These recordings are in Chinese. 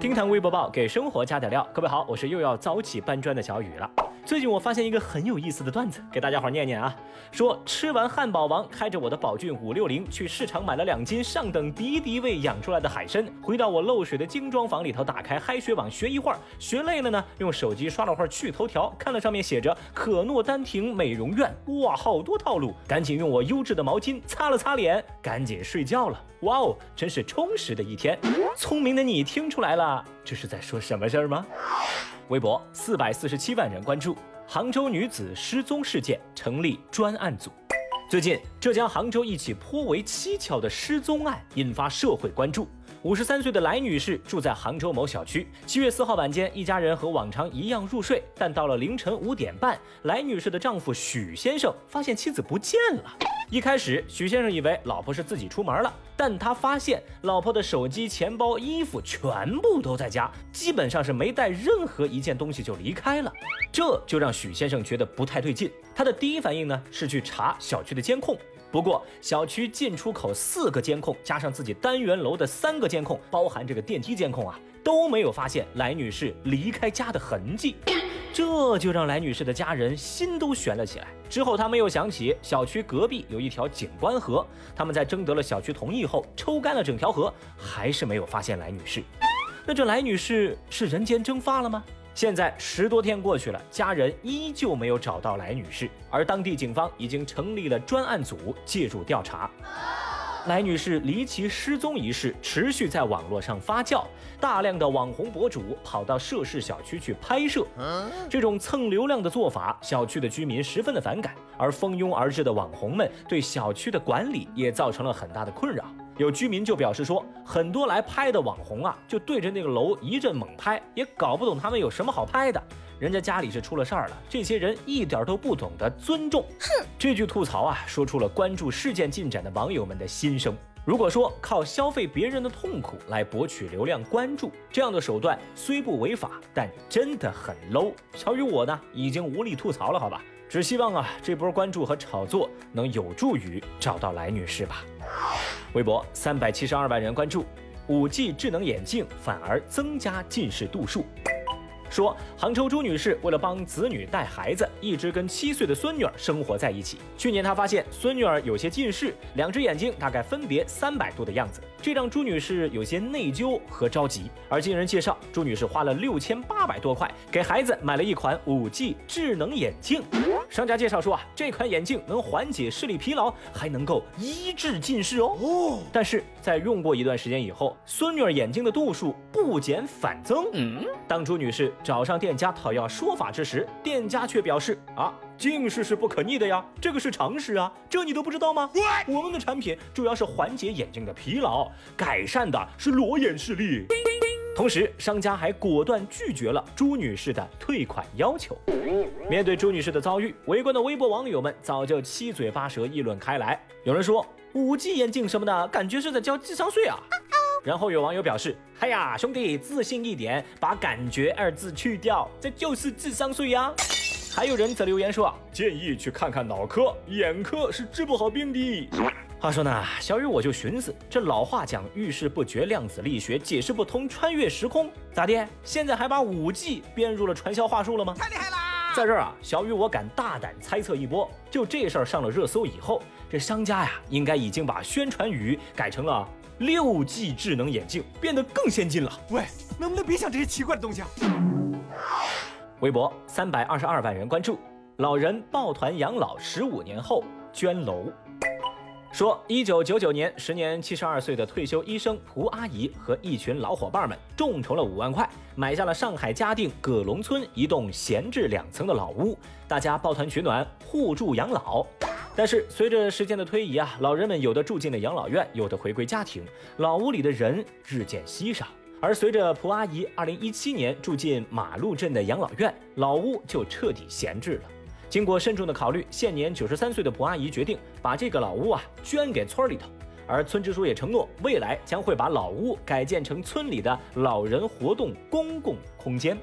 听堂微博报给生活加点料，各位好，我是又要早起搬砖的小雨了。最近我发现一个很有意思的段子，给大家伙念念啊。说吃完汉堡王，开着我的宝骏五六零去市场买了两斤上等敌敌畏养出来的海参，回到我漏水的精装房里头，打开嗨学网学一会儿，学累了呢，用手机刷了会儿趣头条，看了上面写着可诺丹婷美容院，哇，好多套路，赶紧用我优质的毛巾擦了擦脸，赶紧睡觉了。哇哦，真是充实的一天。聪明的你听出来了，这是在说什么事儿吗？微博四百四十七万人关注杭州女子失踪事件，成立专案组。最近，浙江杭州一起颇为蹊跷的失踪案引发社会关注。五十三岁的来女士住在杭州某小区。七月四号晚间，一家人和往常一样入睡，但到了凌晨五点半，来女士的丈夫许先生发现妻子不见了。一开始，许先生以为老婆是自己出门了，但他发现老婆的手机、钱包、衣服全部都在家，基本上是没带任何一件东西就离开了。这就让许先生觉得不太对劲。他的第一反应呢是去查小区的监控，不过小区进出口四个监控，加上自己单元楼的三个监控，包含这个电梯监控啊，都没有发现来女士离开家的痕迹。这就让来女士的家人心都悬了起来。之后，他们又想起小区隔壁有一条景观河，他们在征得了小区同意后，抽干了整条河，还是没有发现来女士。那这来女士是人间蒸发了吗？现在十多天过去了，家人依旧没有找到来女士，而当地警方已经成立了专案组介入调查。来女士离奇失踪一事持续在网络上发酵，大量的网红博主跑到涉事小区去拍摄。这种蹭流量的做法，小区的居民十分的反感，而蜂拥而至的网红们对小区的管理也造成了很大的困扰。有居民就表示说，很多来拍的网红啊，就对着那个楼一阵猛拍，也搞不懂他们有什么好拍的。人家家里是出了事儿了，这些人一点都不懂得尊重。哼，这句吐槽啊，说出了关注事件进展的网友们的心声。如果说靠消费别人的痛苦来博取流量关注，这样的手段虽不违法，但真的很 low。小雨我呢，已经无力吐槽了，好吧？只希望啊，这波关注和炒作能有助于找到来女士吧。微博三百七十二万人关注，五 G 智能眼镜反而增加近视度数。说，杭州朱女士为了帮子女带孩子，一直跟七岁的孙女儿生活在一起。去年她发现孙女儿有些近视，两只眼睛大概分别三百度的样子，这让朱女士有些内疚和着急。而经人介绍，朱女士花了六千八百多块给孩子买了一款五 G 智能眼镜。商家介绍说啊，这款眼镜能缓解视力疲劳，还能够医治近视哦。哦，但是在用过一段时间以后，孙女儿眼睛的度数不减反增。嗯，当朱女士。找上店家讨要说法之时，店家却表示：“啊，近视是不可逆的呀，这个是常识啊，这你都不知道吗？我们的产品主要是缓解眼睛的疲劳，改善的是裸眼视力。”同时，商家还果断拒绝了朱女士的退款要求。面对朱女士的遭遇，围观的微博网友们早就七嘴八舌议论开来。有人说：“五 G 眼镜什么的，感觉是在交智商税啊。”然后有网友表示：“哎呀，兄弟，自信一点，把‘感觉’二字去掉，这就是智商税呀。”还有人则留言说：“建议去看看脑科，眼科是治不好病的。”话说呢，小雨我就寻思，这老话讲遇事不决，量子力学解释不通，穿越时空咋的？现在还把五 G 编入了传销话术了吗？太厉害啦！在这儿啊，小雨我敢大胆猜测一波，就这事儿上了热搜以后，这商家呀，应该已经把宣传语改成了。六 G 智能眼镜变得更先进了。喂，能不能别想这些奇怪的东西啊？微博三百二十二万人关注，老人抱团养老十五年后捐楼。说，一九九九年，时年七十二岁的退休医生蒲阿姨和一群老伙伴们众筹了五万块，买下了上海嘉定葛龙村一栋闲置两层的老屋，大家抱团取暖，互助养老。但是随着时间的推移啊，老人们有的住进了养老院，有的回归家庭，老屋里的人日渐稀少。而随着蒲阿姨二零一七年住进马路镇的养老院，老屋就彻底闲置了。经过慎重的考虑，现年九十三岁的蒲阿姨决定把这个老屋啊捐给村里头，而村支书也承诺，未来将会把老屋改建成村里的老人活动公共空间。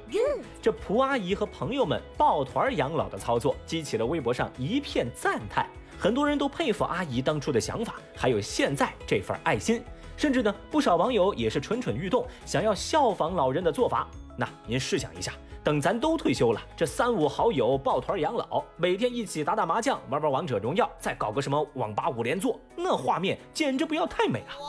这蒲阿姨和朋友们抱团养老的操作，激起了微博上一片赞叹。很多人都佩服阿姨当初的想法，还有现在这份爱心。甚至呢，不少网友也是蠢蠢欲动，想要效仿老人的做法。那您试想一下，等咱都退休了，这三五好友抱团养老，每天一起打打麻将，玩玩王者荣耀，再搞个什么网吧五连坐，那画面简直不要太美啊。哇！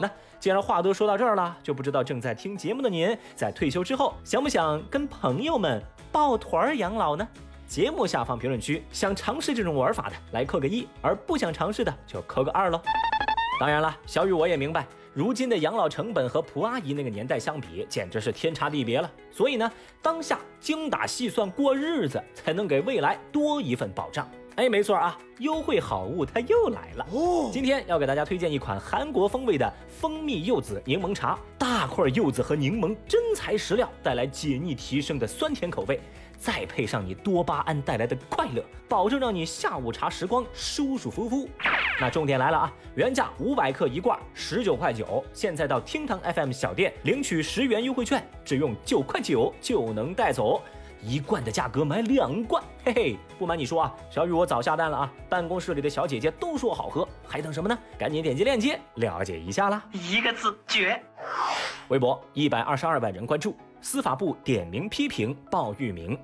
那既然话都说到这儿了，就不知道正在听节目的您，在退休之后想不想跟朋友们抱团养老呢？节目下方评论区，想尝试这种玩法的来扣个一，而不想尝试的就扣个二喽。当然了，小雨我也明白，如今的养老成本和蒲阿姨那个年代相比，简直是天差地别了。所以呢，当下精打细算过日子，才能给未来多一份保障。哎，没错啊，优惠好物它又来了哦！今天要给大家推荐一款韩国风味的蜂蜜柚子柠檬茶，大块柚子和柠檬真材实料，带来解腻提升的酸甜口味。再配上你多巴胺带来的快乐，保证让你下午茶时光舒舒服服。那重点来了啊，原价五百克一罐，十九块九，现在到厅堂 FM 小店领取十元优惠券，只用九块九就能带走一罐的价格买两罐，嘿嘿。不瞒你说啊，小雨我早下单了啊，办公室里的小姐姐都说好喝，还等什么呢？赶紧点击链接了解一下啦。一个字绝。微博一百二十二万人关注。司法部点名批评鲍玉明。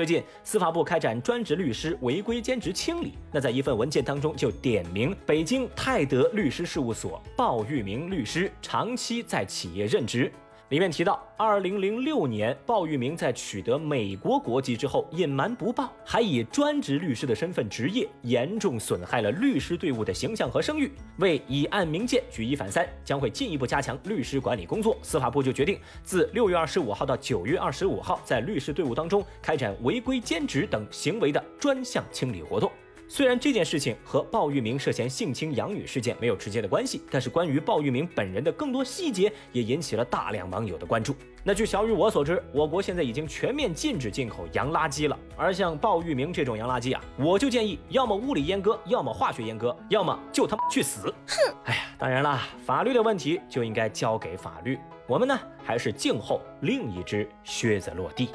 最近，司法部开展专职律师违规兼职清理，那在一份文件当中就点名北京泰德律师事务所鲍玉明律师长期在企业任职。里面提到，二零零六年，鲍玉明在取得美国国籍之后隐瞒不报，还以专职律师的身份执业，严重损害了律师队伍的形象和声誉。为以案明鉴，举一反三，将会进一步加强律师管理工作。司法部就决定，自六月二十五号到九月二十五号，在律师队伍当中开展违规兼职等行为的专项清理活动。虽然这件事情和鲍玉明涉嫌性侵养女事件没有直接的关系，但是关于鲍玉明本人的更多细节也引起了大量网友的关注。那据小雨我所知，我国现在已经全面禁止进口洋垃圾了。而像鲍玉明这种洋垃圾啊，我就建议要么物理阉割，要么化学阉割，要么就他妈去死。哼！哎呀，当然啦，法律的问题就应该交给法律，我们呢还是静候另一只靴子落地。